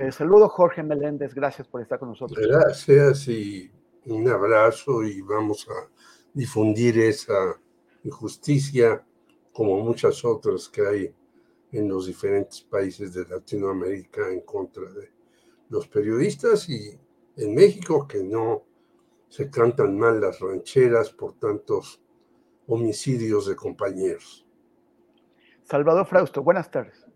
Eh, saludo Jorge Meléndez, gracias por estar con nosotros. Gracias y un abrazo y vamos a difundir esa injusticia como muchas otras que hay en los diferentes países de Latinoamérica en contra de los periodistas y en México que no se cantan mal las rancheras por tantos homicidios de compañeros. Salvador Frausto, buenas tardes.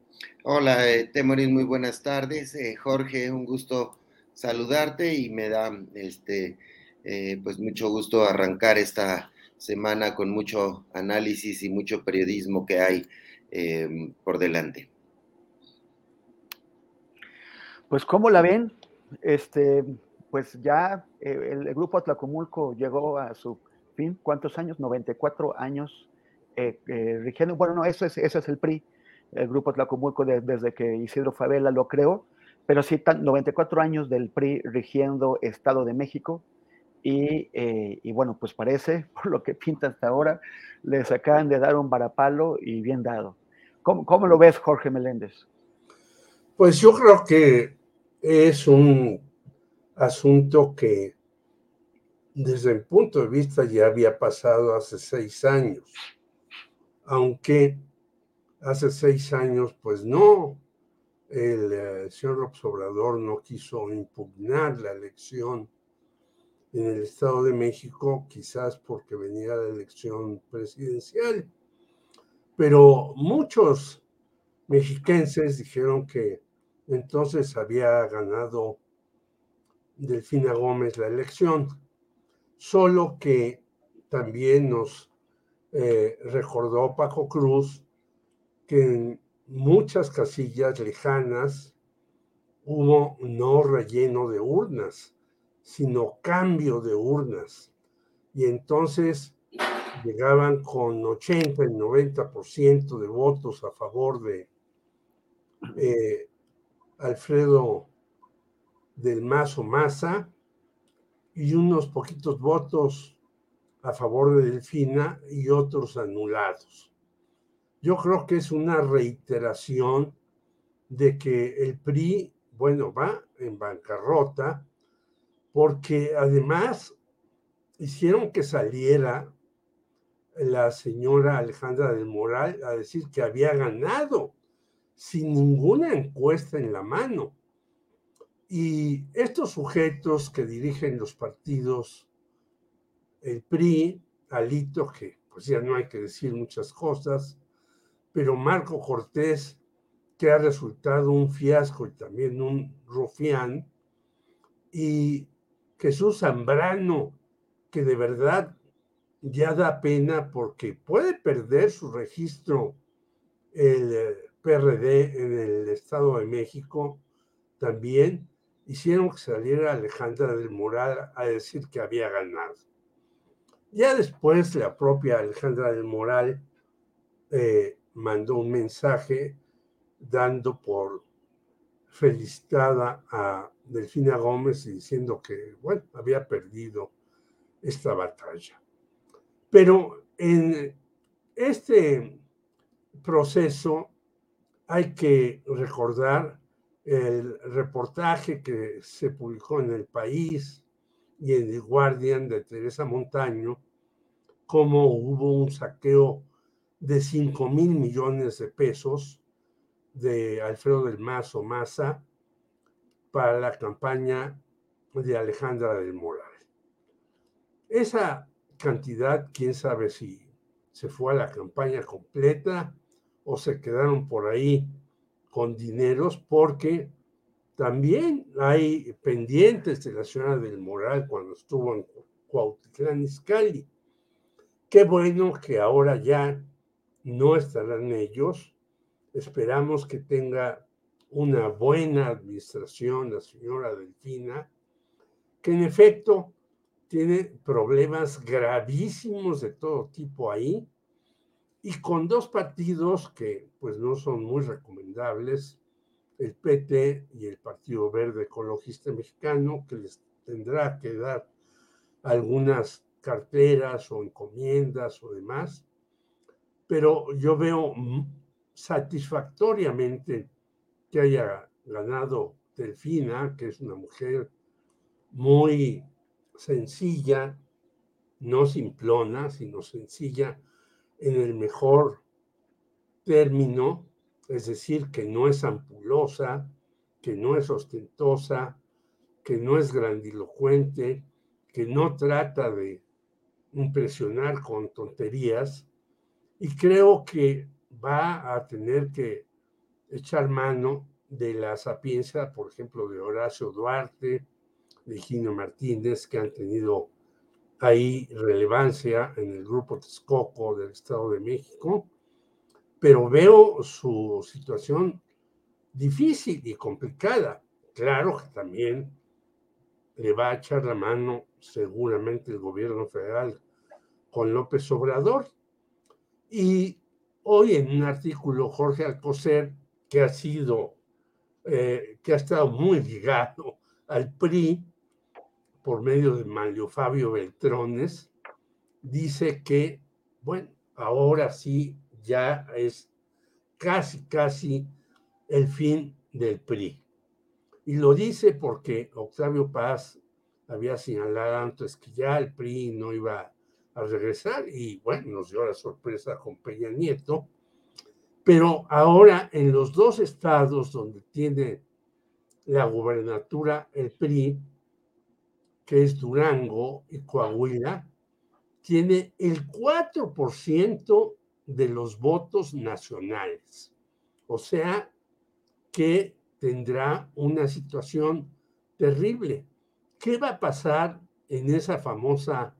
Hola, eh, Temorín, muy buenas tardes. Eh, Jorge, un gusto saludarte y me da este eh, pues mucho gusto arrancar esta semana con mucho análisis y mucho periodismo que hay eh, por delante. Pues, ¿cómo la ven? Este, pues ya el, el, grupo Atlacomulco llegó a su fin. ¿Cuántos años? 94 años rigiendo. Bueno, no, eso es, eso es el PRI, el grupo Atlacomulco de, desde que Isidro Favela lo creó, pero sí, 94 años del PRI rigiendo Estado de México. Y, eh, y, bueno, pues parece, por lo que pinta hasta ahora, les acaban de dar un varapalo y bien dado. ¿Cómo, cómo lo ves, Jorge Meléndez? Pues yo creo que es un asunto que desde el punto de vista ya había pasado hace seis años, aunque hace seis años pues no, el eh, señor López no quiso impugnar la elección en el Estado de México, quizás porque venía la elección presidencial. Pero muchos mexiquenses dijeron que entonces había ganado Delfina Gómez la elección, solo que también nos eh, recordó Paco Cruz que en muchas casillas lejanas hubo no relleno de urnas, sino cambio de urnas. Y entonces llegaban con 80 y 90% de votos a favor de eh, Alfredo del Mazo Maza y unos poquitos votos a favor de Delfina y otros anulados. Yo creo que es una reiteración de que el PRI, bueno, va en bancarrota, porque además hicieron que saliera la señora Alejandra del Moral a decir que había ganado sin ninguna encuesta en la mano. Y estos sujetos que dirigen los partidos, el PRI, Alito, que pues ya no hay que decir muchas cosas, pero Marco Cortés, que ha resultado un fiasco y también un rufián, y Jesús Zambrano, que de verdad ya da pena porque puede perder su registro el eh, PRD en el Estado de México también, hicieron que saliera Alejandra del Moral a decir que había ganado. Ya después la propia Alejandra del Moral eh, mandó un mensaje dando por felicitada a Delfina Gómez y diciendo que, bueno, había perdido esta batalla. Pero en este proceso hay que recordar el reportaje que se publicó en El País y en The Guardian de Teresa Montaño, cómo hubo un saqueo de 5 mil millones de pesos de Alfredo del Mazo Maza para la campaña de Alejandra del Moral. Esa cantidad, quién sabe si se fue a la campaña completa o se quedaron por ahí con dineros, porque también hay pendientes de la señora del Moral cuando estuvo en Cuautitlán Izcalli. Qué bueno que ahora ya no estarán ellos. Esperamos que tenga una buena administración la señora Delfina, que en efecto tiene problemas gravísimos de todo tipo ahí y con dos partidos que pues no son muy recomendables, el PT y el Partido Verde Ecologista Mexicano, que les tendrá que dar algunas carteras o encomiendas o demás, pero yo veo satisfactoriamente que haya ganado Delfina, que es una mujer muy sencilla, no simplona, sino sencilla en el mejor término, es decir, que no es ampulosa, que no es ostentosa, que no es grandilocuente, que no trata de impresionar con tonterías, y creo que va a tener que echar mano de la sapiencia, por ejemplo, de Horacio Duarte, de Gino Martínez, que han tenido ahí relevancia en el grupo Texcoco del Estado de México, pero veo su situación difícil y complicada. Claro que también le va a echar la mano seguramente el gobierno federal con López Obrador. Y hoy en un artículo, Jorge Alcocer, que ha sido, eh, que ha estado muy ligado al PRI por medio de Mario Fabio Beltrones, dice que, bueno, ahora sí ya es casi, casi el fin del PRI. Y lo dice porque Octavio Paz había señalado antes que ya el PRI no iba a regresar y bueno, nos dio la sorpresa con Peña Nieto. Pero ahora en los dos estados donde tiene la gubernatura el PRI, que es Durango y Coahuila, tiene el 4% de los votos nacionales. O sea que tendrá una situación terrible. ¿Qué va a pasar en esa famosa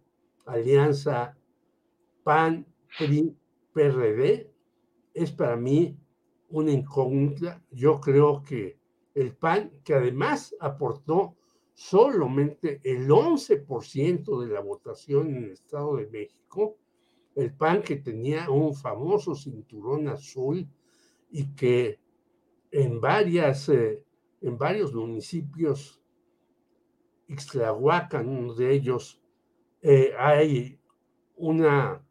alianza PAN-PRI-PRD? Es para mí una incógnita. Yo creo que el PAN, que además aportó solamente el 11% de la votación en el Estado de México, el PAN que tenía un famoso cinturón azul y que en, varias, eh, en varios municipios, Ixtlahuacan, uno de ellos, eh, hay una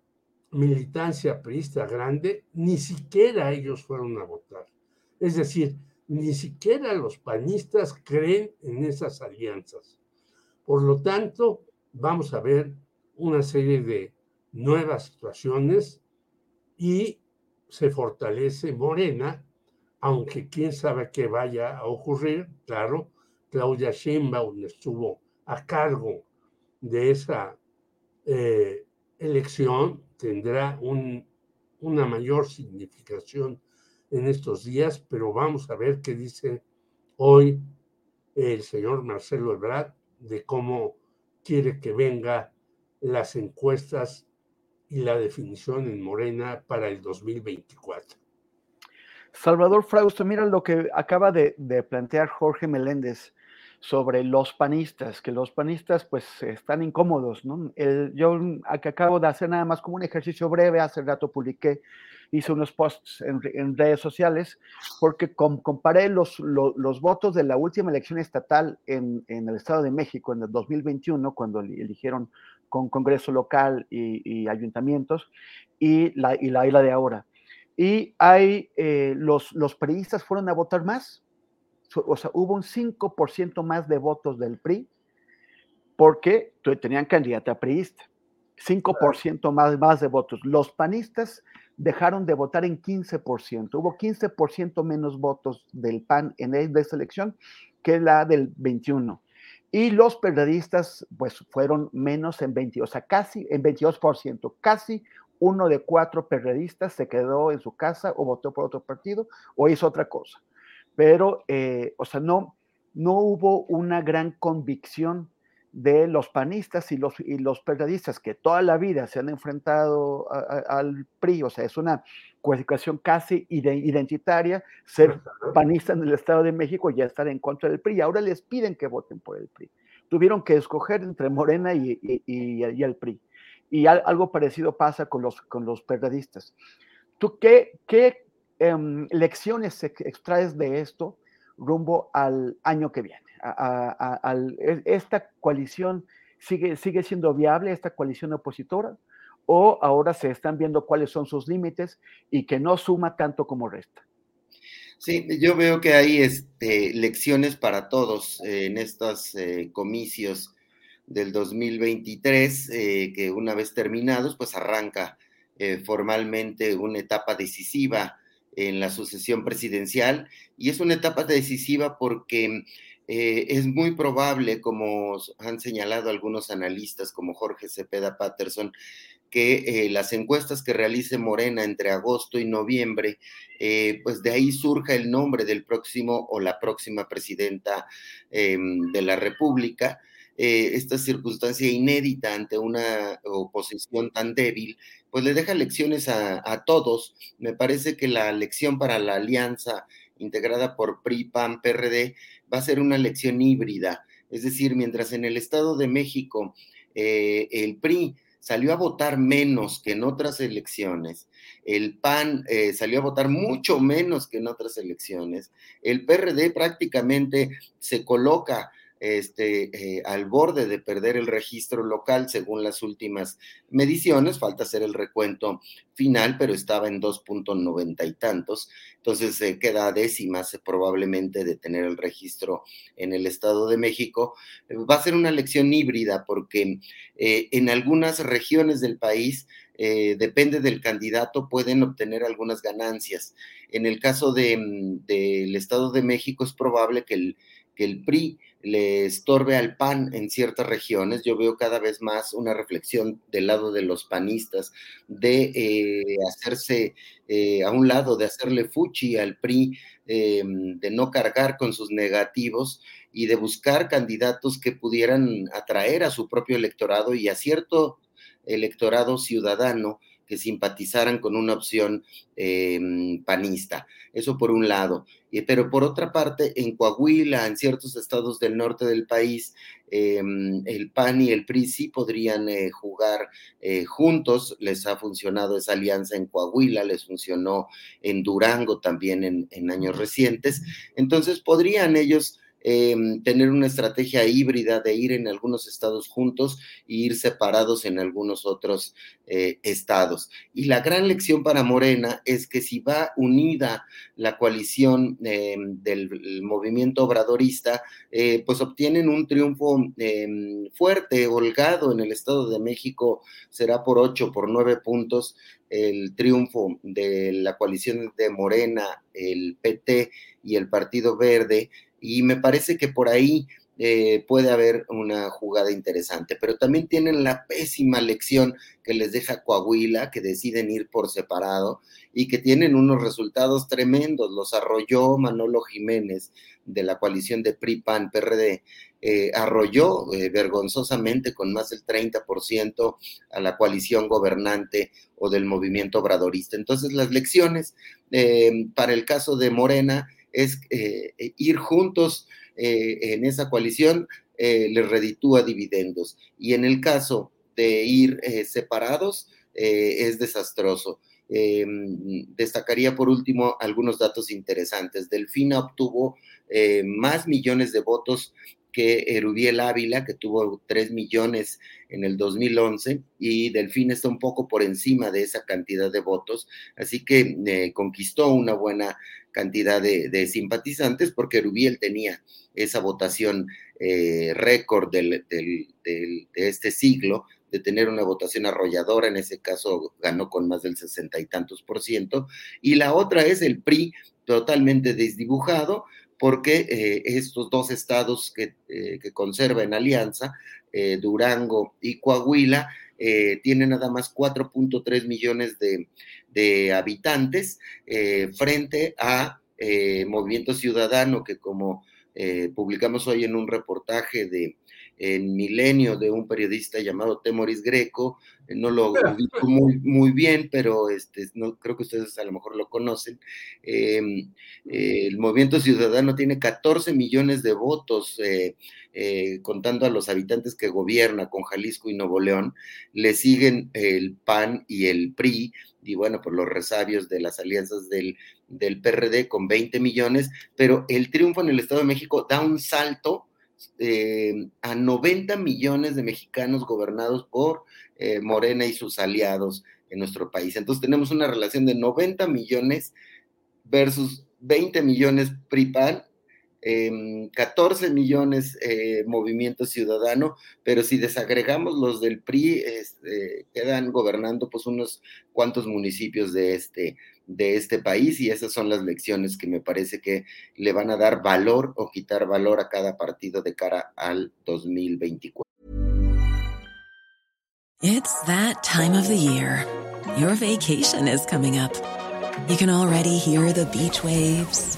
militancia priista grande, ni siquiera ellos fueron a votar. Es decir, ni siquiera los panistas creen en esas alianzas. Por lo tanto, vamos a ver una serie de nuevas situaciones y se fortalece Morena, aunque quién sabe qué vaya a ocurrir. Claro, Claudia Sheinbaum estuvo a cargo de esa eh, elección, tendrá un, una mayor significación en estos días, pero vamos a ver qué dice hoy el señor Marcelo Ebrard de cómo quiere que venga las encuestas y la definición en Morena para el 2024. Salvador Frausto, mira lo que acaba de, plantear Jorge Meléndez sobre los panistas, que los panistas pues están incómodos, ¿no? El, yo acabo de hacer nada más como un ejercicio breve, hace rato publiqué hice unos posts en, redes sociales porque comparé los, los, votos de la última elección estatal en, en, el Estado de México en el 2021, cuando eligieron con Congreso local y, ayuntamientos, y la, y la isla de ahora. Y hay, eh, los, los periodistas fueron a votar más, o sea, hubo un 5% más de votos del PRI porque tenían candidata priista. 5% más, más de votos. Los panistas dejaron de votar en 15%. Hubo 15% menos votos del PAN en esta elección que la del 21. Y los periodistas, pues, fueron menos en 20, o sea, casi en 22%. Casi uno de cuatro periodistas se quedó en su casa o votó por otro partido o hizo otra cosa. Pero, eh, o sea, no, no hubo una gran convicción de los panistas y los, y los periodistas que toda la vida se han enfrentado al PRI, o sea, es una cualificación casi identitaria ser panista en el Estado de México y ya estar en contra del PRI. Ahora les piden que voten por el PRI. Tuvieron que escoger entre Morena y, y, el PRI. Y algo parecido pasa con los, con los periodistas. ¿Tú qué, qué em, lecciones extraes de esto rumbo al año que viene? E, esta coalición sigue, sigue siendo viable, esta coalición opositora, o ahora se están viendo cuáles son sus límites y que no suma tanto como resta. Sí, yo veo que hay este, lecciones para todos en estos eh, comicios del 2023, eh, que una vez terminados, pues arranca eh, formalmente una etapa decisiva en la sucesión presidencial y es una etapa decisiva porque eh, es muy probable, como han señalado algunos analistas como Jorge Cepeda Patterson, que eh, las encuestas que realice Morena entre agosto y noviembre, eh, pues de ahí surja el nombre del próximo o la próxima presidenta em, de la República. esta circunstancia inédita ante una oposición tan débil, pues le deja lecciones a, a todos. Me parece que la lección para la alianza integrada por PRI, PAN, PRD, va a ser una elección híbrida. Es decir, mientras en el Estado de México eh, el PRI salió a votar menos que en otras elecciones, el PAN eh, salió a votar mucho menos que en otras elecciones, el PRD prácticamente se coloca este, eh, al borde de perder el registro local según las últimas mediciones, falta hacer el recuento final, pero estaba en 2.90 y tantos, entonces se queda a décimas probablemente de tener el registro en el Estado de México. Va a ser una elección híbrida porque eh, en algunas regiones del país eh, depende del candidato, pueden obtener algunas ganancias. En el caso mm, del Estado de México es probable que el, que el PRI le estorbe al PAN en ciertas regiones. Yo veo cada vez más una reflexión del lado de los panistas de eh, hacerse eh, a un lado, de hacerle fuchi al PRI, em, de no cargar con sus negativos y de buscar candidatos que pudieran atraer a su propio electorado y a cierto electorado ciudadano que simpatizaran con una opción em, panista. Eso por un lado. pero por otra parte, en Coahuila, en ciertos estados del norte del país, em, el PAN y el PRI sí podrían eh, jugar eh, juntos. Les ha funcionado esa alianza en Coahuila, les funcionó en Durango también en, en años recientes. Entonces podrían ellos Em, tener una estrategia híbrida de ir en algunos estados juntos e ir separados en algunos otros eh, estados. Y la gran lección para Morena es que si va unida la coalición em, del movimiento obradorista, eh, pues obtienen un triunfo em, fuerte, holgado en el Estado de México, será por ocho, por nueve puntos el triunfo de la coalición de Morena, el PT y el Partido Verde, y me parece que por ahí eh, puede haber una jugada interesante, pero también tienen la pésima lección que les deja Coahuila, que deciden ir por separado y que tienen unos resultados tremendos. Los arrolló Manolo Jiménez de la coalición de PRI-PAN-PRD, eh, arrolló eh, vergonzosamente con más del 30% a la coalición gobernante o del movimiento obradorista. Entonces las lecciones para el caso de Morena es eh, eh, ir juntos eh, en esa coalición, les reditúa dividendos. Y en el caso de ir separados, es desastroso. destacaría por último algunos datos interesantes. Delfina obtuvo más millones de votos que Erubiel Ávila, que tuvo 3 millones en el 2011, y Delfín está un poco por encima de esa cantidad de votos, así que eh, conquistó una buena cantidad de, simpatizantes, porque Rubiel tenía esa votación eh, récord de este siglo, de tener una votación arrolladora, en ese caso ganó con más del sesenta y tantos por ciento, y la otra es el PRI totalmente desdibujado, porque eh, estos dos estados que, eh, que conserva en alianza, Durango y Coahuila, tienen nada más 4.3 millones de, de habitantes frente a Movimiento Ciudadano, que como publicamos hoy en un reportaje de en Milenio de un periodista llamado Temoris Greco, eh, no lo ubico muy, muy bien, pero este, no, creo que ustedes a lo mejor lo conocen. Em, eh, el Movimiento Ciudadano tiene 14 millones de votos, eh, contando a los habitantes que gobierna con Jalisco y Nuevo León. Le siguen el PAN y el PRI, y bueno, por los resabios de las alianzas del, del PRD con 20 millones, pero el triunfo en el Estado de México da un salto eh, a 90 millones de mexicanos gobernados por eh, Morena y sus aliados en nuestro país. Entonces tenemos una relación de 90 millones versus 20 millones PRIPAN, 14 em, millones eh, Movimiento Ciudadano, pero si desagregamos los del PRI, este, quedan gobernando pues unos cuantos municipios de este, de este país y esas son las lecciones que me parece que le van a dar valor o quitar valor a cada partido de cara al 2024. It's that time of the year. Your vacation is coming up. You can already hear the beach waves,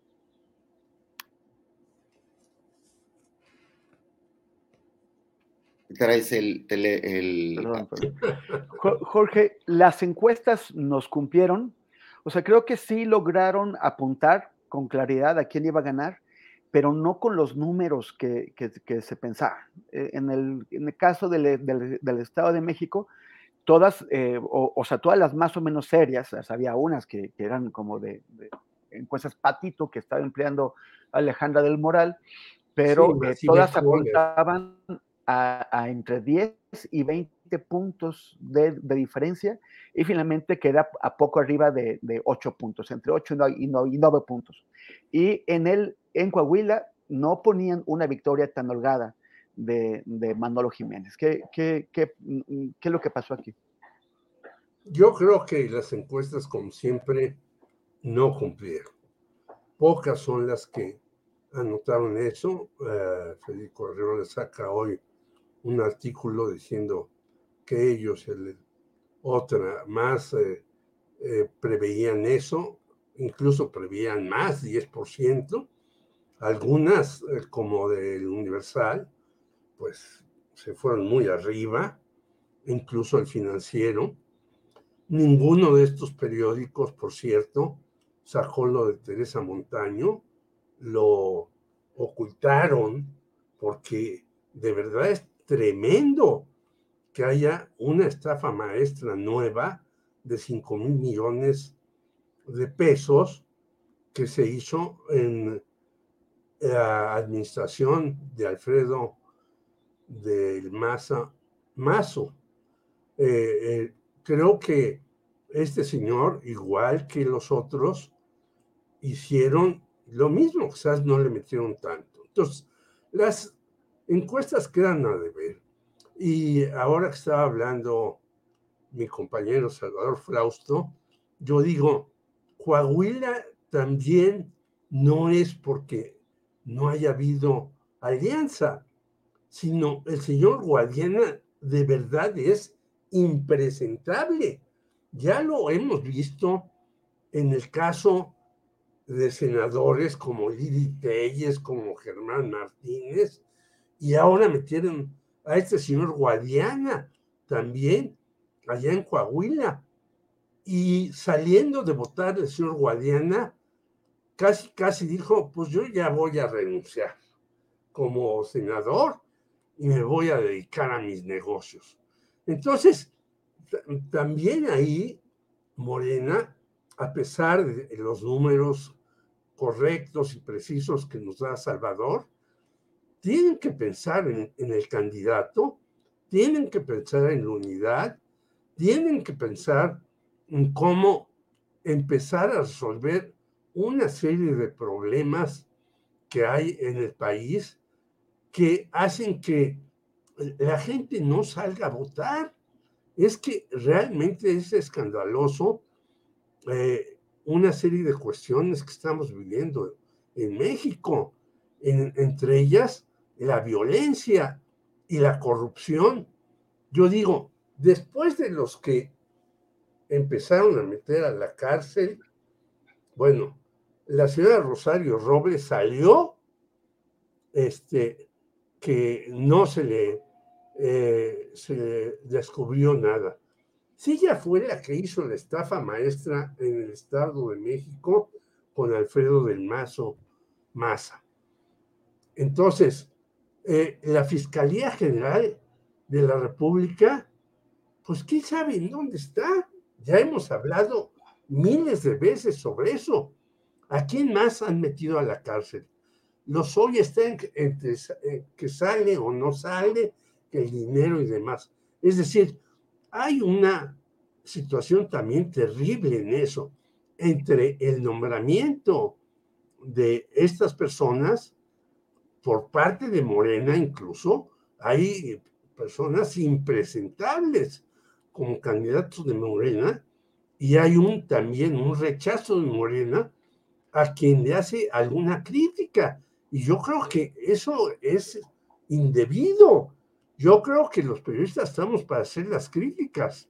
Traes el, tele, el... Perdón, perdón. Jorge, las encuestas nos cumplieron O sea, creo que sí lograron apuntar con claridad a quién iba a ganar, pero no con los números que, se pensaba. Eh, en, el, caso del, Estado de México, todas, eh, o, sea, todas las más o menos serias, había unas que, eran como de, encuestas patito que estaba empleando Alejandra del Moral, pero eh, todas apuntaban a, entre 10 y 20 puntos de, diferencia y finalmente queda a poco arriba de, 8 puntos, entre 8 y 9, puntos. Y en, el, en Coahuila no ponían una victoria tan holgada de, Manolo Jiménez. ¿Qué, qué, qué, qué es lo que pasó aquí? Yo creo que las encuestas, como siempre, no cumplieron. Pocas son las que anotaron eso. Uh, Federico Herrero le saca hoy un artículo diciendo que ellos, el, otra más, eh, eh, preveían eso, incluso preveían más, 10%. Algunas, eh, como del Universal, pues se fueron muy arriba, incluso el financiero. Ninguno de estos periódicos, por cierto, sacó lo de Teresa Montaño, lo ocultaron porque de verdad tremendo que haya una estafa maestra nueva de 5 mil millones de pesos que se hizo en la administración de Alfredo del Maza, Mazo. Eh, eh, creo que este señor, igual que los otros, hicieron lo mismo, quizás no le metieron tanto. Entonces, las encuestas quedan a deber. Y ahora que estaba hablando mi compañero Salvador Frausto, yo digo, Coahuila también no es porque no haya habido alianza. sino el señor Guadiana de verdad es impresentable. Ya lo hemos visto en el caso de senadores como Lili Telles, como Germán Martínez, y ahora metieron a este señor Guadiana también, allá en Coahuila. Y saliendo de votar el señor Guadiana, casi, casi dijo, pues yo ya voy a renunciar como senador y me voy a dedicar a mis negocios. Entonces, también ahí Morena, a pesar de los números correctos y precisos que nos da Salvador, tienen que pensar en, el candidato, tienen que pensar en la unidad, tienen que pensar en cómo empezar a resolver una serie de problemas que hay en el país que hacen que la gente no salga a votar. Es que realmente es escandaloso eh, una serie de cuestiones que estamos viviendo en México, entre ellas la violencia y la corrupción. Yo digo, después de los que empezaron a meter a la cárcel, bueno, la señora Rosario Robles salió este, que no se le, eh, se descubrió nada. Si ella fue la que hizo la estafa maestra en el Estado de México con Alfredo del Mazo Maza. Entonces, eh, la Fiscalía General de la República, pues quién sabe en dónde está. Ya hemos hablado miles de veces sobre eso. ¿A quién más han metido a la cárcel? los hoy están entre eh, que sale o no sale, el dinero y demás. Es decir, hay una situación también terrible en eso, entre el nombramiento de estas personas por parte de Morena incluso, hay personas impresentables como candidatos de Morena y hay un también un rechazo de Morena a quien le hace alguna crítica y yo creo que eso es indebido. Yo creo que los periodistas estamos para hacer las críticas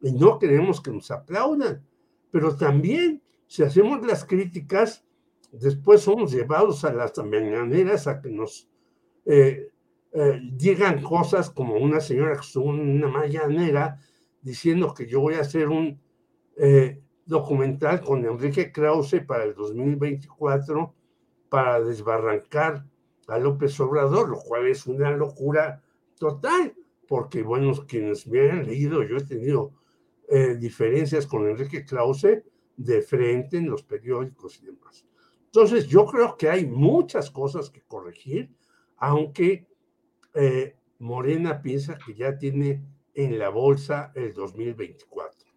y no queremos que nos aplaudan. Pero también, si hacemos las críticas, después somos llevados a las mañaneras a que nos eh, eh, digan cosas como una señora que estuvo en una mañanera diciendo que yo voy a hacer un eh, documental con Enrique Krause para el 2024 para desbarrancar a López Obrador, lo cual es una locura total, porque, bueno, quienes me han leído, yo he tenido eh, diferencias con Enrique Krause de frente en los periódicos y demás. Entonces, yo creo que hay muchas cosas que corregir, aunque eh, Morena piensa que ya tiene en la bolsa el 2024.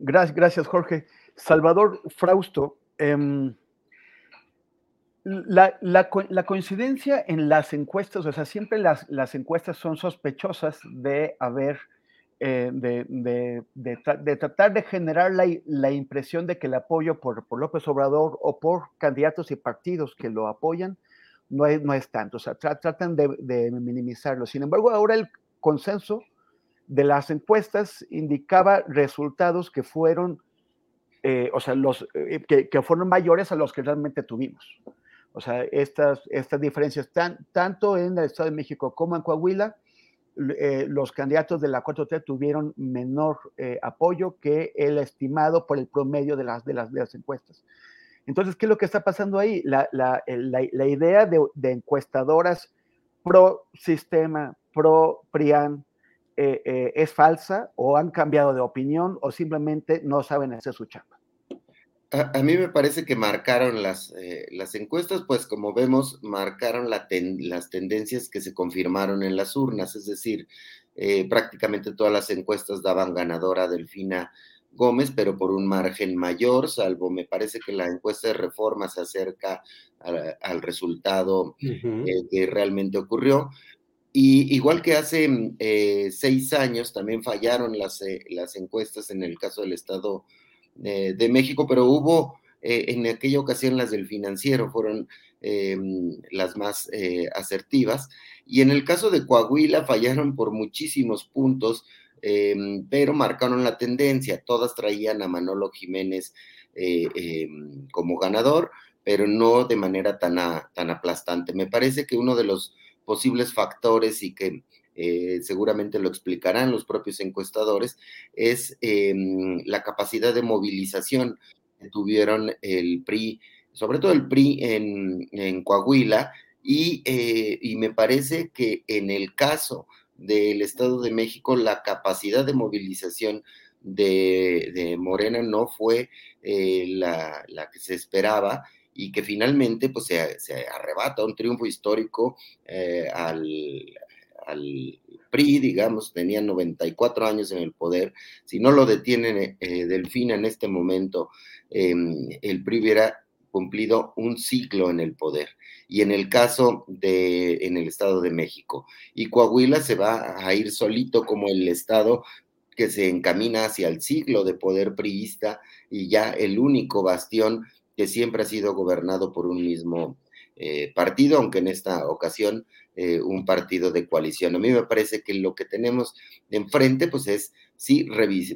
Gracias, gracias Jorge. Salvador Frausto, em, la, coincidencia en las encuestas, o sea, siempre las encuestas son sospechosas de haber, eh, de, de, de, tratar de generar la, la, impresión de que el apoyo por, por, López Obrador o por candidatos y partidos que lo apoyan no es, no es tanto, o sea, tratan de, minimizarlo. Sin embargo, ahora el consenso de las encuestas indicaba resultados que fueron, eh, o sea, los, eh, que, que fueron mayores a los que realmente tuvimos. O sea, estas, estas diferencias, tanto en el Estado de México como en Coahuila, eh, los candidatos de la 4T tuvieron menor eh, apoyo que el estimado por el promedio de las, de las, encuestas. Entonces, ¿qué es lo que está pasando ahí? La, la, la, idea de, de, encuestadoras pro sistema, pro PRIAN, eh, es falsa o han cambiado de opinión o simplemente no saben hacer su chamba. A, mí me parece que marcaron las, eh, las encuestas, pues como vemos, marcaron las tendencias que se confirmaron en las urnas, es decir, eh, prácticamente todas las encuestas daban ganadora a Delfina Gómez, pero por un margen mayor, salvo me parece que la encuesta de reforma se acerca al resultado eh, que realmente ocurrió. Y igual que hace seis años, también fallaron las, las encuestas en el caso del Estado de México, pero hubo eh, en aquella ocasión las del financiero, fueron em, las más eh, asertivas. Y en el caso de Coahuila fallaron por muchísimos puntos, pero marcaron la tendencia. Todas traían a Manolo Jiménez eh, em, como ganador, pero no de manera tan, tan aplastante. Me parece que uno de los posibles factores y que eh, seguramente lo explicarán los propios encuestadores, es em, la capacidad de movilización que tuvieron el PRI, sobre todo el PRI en, Coahuila, eh, y, me parece que en el caso del Estado de México, la capacidad de movilización de, Morena no fue eh, la, que se esperaba y que finalmente pues, se, arrebata un triunfo histórico al, al PRI, digamos, tenía 94 años en el poder, si no lo detienen eh, Delfina en este momento, em, el PRI hubiera cumplido un ciclo en el poder. Y en el caso de, en el Estado de México. Y Coahuila se va a ir solito como el Estado que se encamina hacia el siglo de poder priista y ya el único bastión que siempre ha sido gobernado por un mismo eh, partido, aunque en esta ocasión eh, un partido de coalición. A mí me parece que lo que tenemos enfrente, pues es sí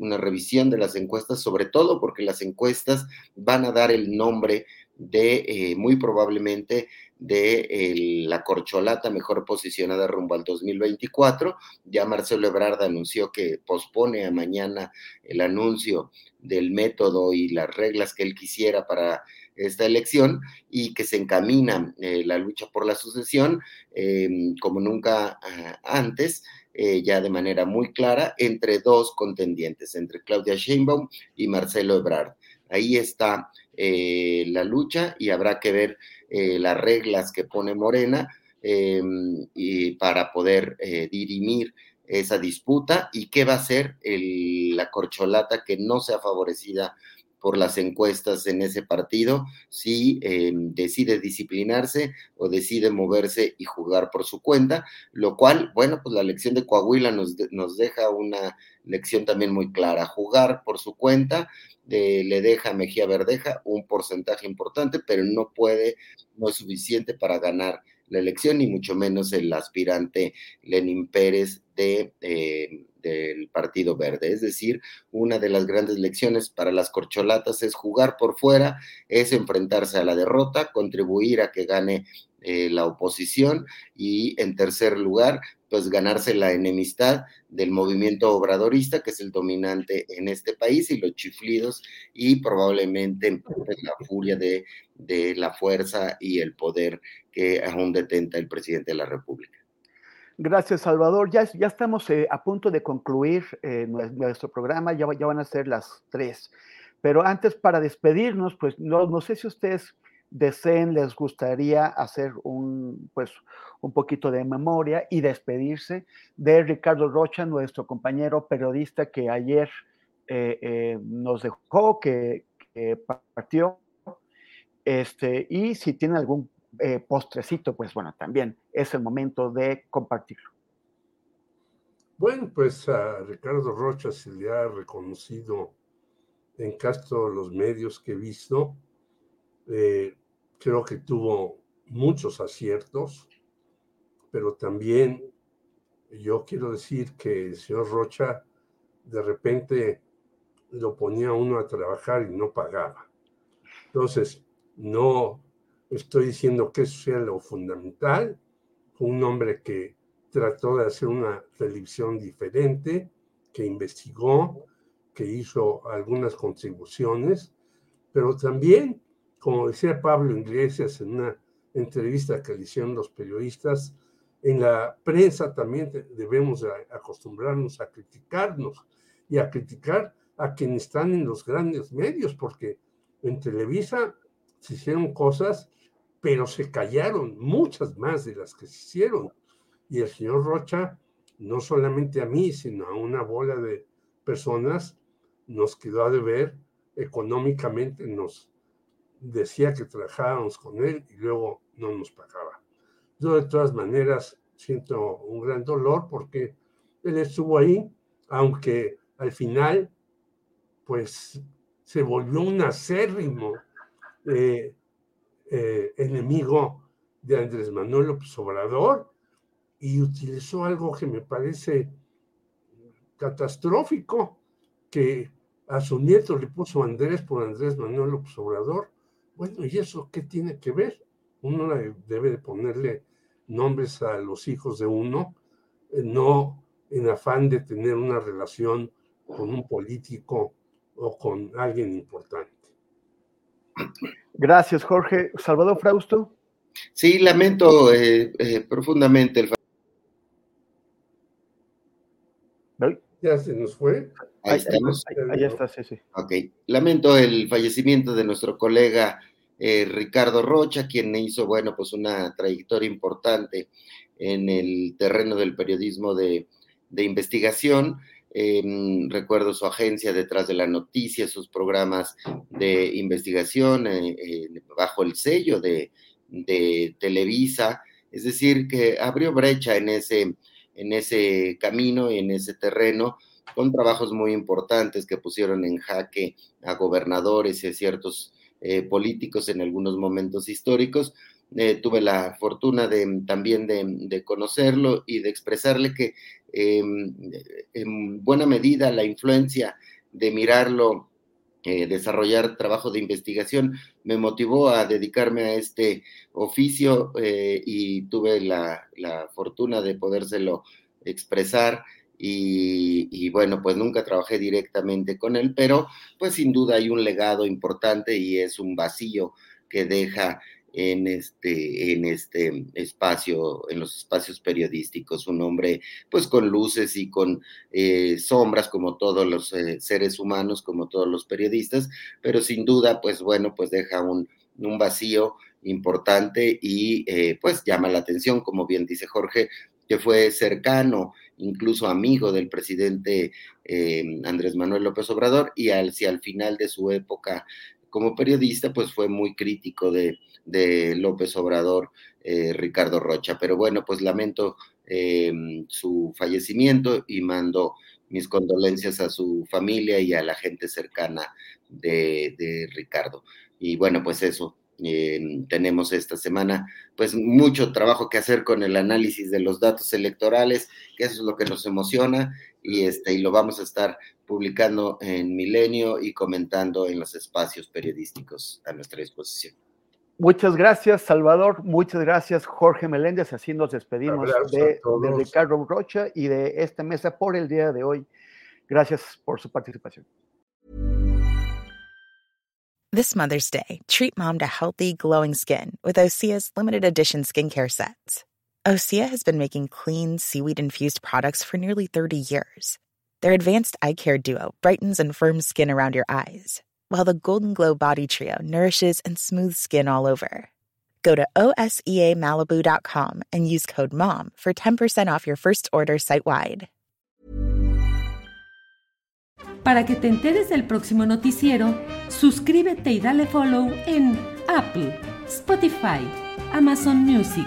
una revisión de las encuestas, sobre todo porque las encuestas van a dar el nombre de, eh, muy probablemente, de la corcholata mejor posicionada rumbo al 2024. Ya Marcelo Ebrard anunció que pospone a mañana el anuncio del método y las reglas que él quisiera para esta elección y que se encamina eh, la lucha por la sucesión eh, como nunca ah, antes, eh, ya de manera muy clara, entre dos contendientes, entre Claudia Sheinbaum y Marcelo Ebrard. Ahí está la lucha y habrá que ver las reglas que pone Morena y para poder dirimir esa disputa y qué va a ser la corcholata que no sea favorecida por las encuestas en ese partido, si eh, decide disciplinarse o decide moverse y jugar por su cuenta, lo cual, bueno, pues la elección de Coahuila nos, nos deja una lección también muy clara, jugar por su cuenta, le deja a Mejía Verdeja un porcentaje importante, pero no puede, no es suficiente para ganar la elección, ni mucho menos el aspirante Lenin Pérez de... Eh, del Partido Verde. Es decir, una de las grandes lecciones para las corcholatas es jugar por fuera, es enfrentarse a la derrota, contribuir a que gane eh, la oposición y en tercer lugar, pues ganarse la enemistad del movimiento obradorista, que es el dominante en este país, y los chiflidos y probablemente pues, la furia de, de la fuerza y el poder que aún detenta el presidente de la República. Gracias, Salvador. Ya, estamos eh, a punto de concluir eh, nuestro programa, ya, van a ser las tres. Pero antes, para despedirnos, pues no, sé si ustedes deseen, les gustaría hacer un, pues, un poquito de memoria y despedirse de Ricardo Rocha, nuestro compañero periodista que ayer eh, nos dejó, que, que partió. Este, y si tienen algún eh, postrecito, pues bueno, también es el momento de compartirlo. Bueno, pues a Ricardo Rocha se le ha reconocido en casi los medios que he visto. Eh, creo que tuvo muchos aciertos, pero también yo quiero decir que el señor Rocha de repente lo ponía uno a trabajar y no pagaba. Entonces, no estoy diciendo que eso sea lo fundamental. un hombre que trató de hacer una televisión diferente, que investigó, que hizo algunas contribuciones, pero también, como decía Pablo Iglesias en una entrevista que le hicieron los periodistas, en la prensa también debemos acostumbrarnos a criticarnos y a criticar a quienes están en los grandes medios, porque en Televisa se hicieron cosas pero se callaron muchas más de las que se hicieron. Y el señor Rocha, no solamente a mí, sino a una bola de personas, nos quedó a deber económicamente, nos decía que trabajábamos con él y luego no nos pagaba. Yo de todas maneras siento un gran dolor porque él estuvo ahí, aunque al final, pues se volvió un acérrimo eh, eh, enemigo de Andrés Manuel López Obrador y utilizó algo que me parece catastrófico, que a su nieto le puso Andrés por Andrés Manuel López Obrador. Bueno, ¿y eso qué tiene que ver? Uno debe de ponerle nombres a los hijos de uno, eh, no en afán de tener una relación con un político o con alguien importante. Gracias, Jorge. Salvador Frausto. Sí, lamento eh, eh, profundamente el ¿Ya se nos fue? Ahí, estamos. Ahí, está, sí, sí. Ok. Lamento el fallecimiento de nuestro colega eh, Ricardo Rocha, quien hizo, bueno, pues una trayectoria importante en el terreno del periodismo de, investigación. Em, recuerdo su agencia detrás de la noticia, sus programas de investigación eh, eh, bajo el sello de, Televisa, es decir, que abrió brecha en ese, en ese camino y en ese terreno con trabajos muy importantes que pusieron en jaque a gobernadores y a ciertos eh, políticos en algunos momentos históricos. Eh, tuve la fortuna de, también de, conocerlo y de expresarle que em, en buena medida la influencia de mirarlo eh, desarrollar trabajo de investigación me motivó a dedicarme a este oficio y tuve la, fortuna de podérselo expresar y, bueno, pues nunca trabajé directamente con él, pero pues sin duda hay un legado importante y es un vacío que deja en este, en este espacio, en los espacios periodísticos, un hombre pues con luces y con eh, sombras como todos los eh, seres humanos, como todos los periodistas, pero sin duda pues bueno, pues deja un, un vacío importante y eh, pues llama la atención, como bien dice Jorge, que fue cercano, incluso amigo del presidente Andrés Manuel López Obrador, y si al final de su época como periodista, pues fue muy crítico de, López Obrador, eh, Ricardo Rocha. Pero bueno, pues lamento eh, su fallecimiento y mando mis condolencias a su familia y a la gente cercana de, Ricardo. Y bueno, pues eso, eh, tenemos esta semana pues mucho trabajo que hacer con el análisis de los datos electorales, que eso es lo que nos emociona y, este, y lo vamos a estar publicando en Milenio y comentando en los espacios periodísticos a nuestra disposición. Muchas gracias, Salvador. Muchas gracias, Jorge Meléndez. Así nos despedimos de, de Ricardo Rocha y de esta mesa por el día de hoy. Gracias por su participación. This Mother's Day, treat mom to healthy, glowing skin with Osea's limited edition skincare sets. Osea has been making clean, seaweed infused products for nearly 30 years. Their advanced eye care duo brightens and firms skin around your eyes, while the Golden Glow Body Trio nourishes and smooths skin all over. Go to OSEAMalibu.com and use code MOM for 10% off your first order site wide. Para que te enteres del próximo noticiero, suscríbete y dale follow en Apple, Spotify, Amazon Music,